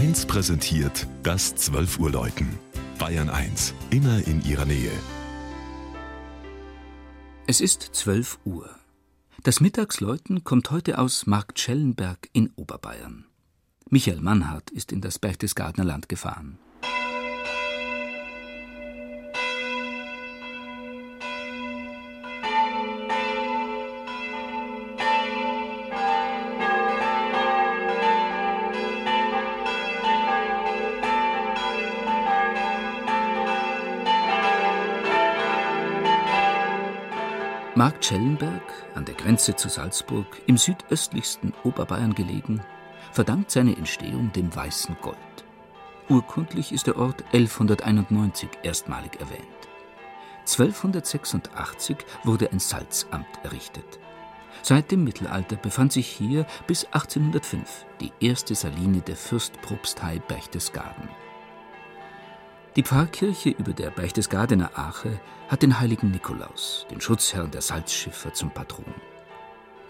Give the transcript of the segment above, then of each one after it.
1 präsentiert das 12 Uhr Läuten. Bayern 1, immer in ihrer Nähe. Es ist 12 Uhr. Das Mittagsläuten kommt heute aus Marktschellenberg in Oberbayern. Michael Mannhardt ist in das Berchtesgadener Land gefahren. Markt Schellenberg, an der Grenze zu Salzburg, im südöstlichsten Oberbayern gelegen, verdankt seine Entstehung dem weißen Gold. Urkundlich ist der Ort 1191 erstmalig erwähnt. 1286 wurde ein Salzamt errichtet. Seit dem Mittelalter befand sich hier bis 1805 die erste Saline der Fürstpropstei Berchtesgaden. Die Pfarrkirche über der Berchtesgadener Ache hat den heiligen Nikolaus, den Schutzherrn der Salzschiffer, zum Patron.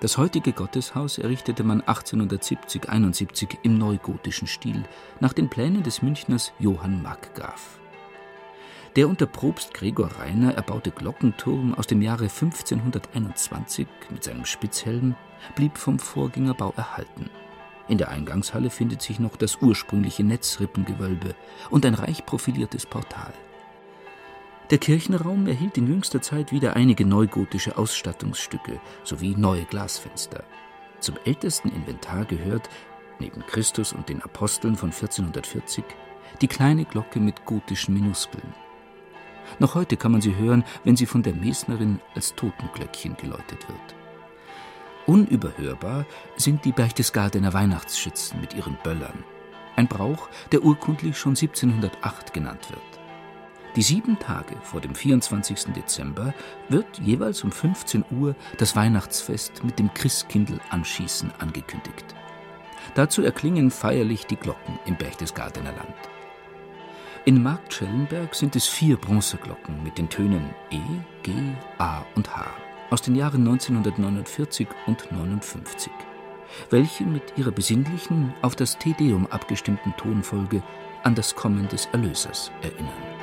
Das heutige Gotteshaus errichtete man 1870-71 im neugotischen Stil nach den Plänen des Münchners Johann Markgraf. Der unter Propst Gregor Rainer erbaute Glockenturm aus dem Jahre 1521 mit seinem Spitzhelm blieb vom Vorgängerbau erhalten. In der Eingangshalle findet sich noch das ursprüngliche Netzrippengewölbe und ein reich profiliertes Portal. Der Kirchenraum erhielt in jüngster Zeit wieder einige neugotische Ausstattungsstücke sowie neue Glasfenster. Zum ältesten Inventar gehört, neben Christus und den Aposteln von 1440, die kleine Glocke mit gotischen Minuskeln. Noch heute kann man sie hören, wenn sie von der Mesnerin als Totenglöckchen geläutet wird. Unüberhörbar sind die Berchtesgadener Weihnachtsschützen mit ihren Böllern. Ein Brauch, der urkundlich schon 1708 genannt wird. Die sieben Tage vor dem 24. Dezember wird jeweils um 15 Uhr das Weihnachtsfest mit dem Christkindl-Anschießen angekündigt. Dazu erklingen feierlich die Glocken im Berchtesgadener Land. In Marktschellenberg sind es vier Bronzeglocken mit den Tönen E, G, A und H aus den Jahren 1949 und 59, welche mit ihrer besinnlichen, auf das Tedeum abgestimmten Tonfolge an das Kommen des Erlösers erinnern.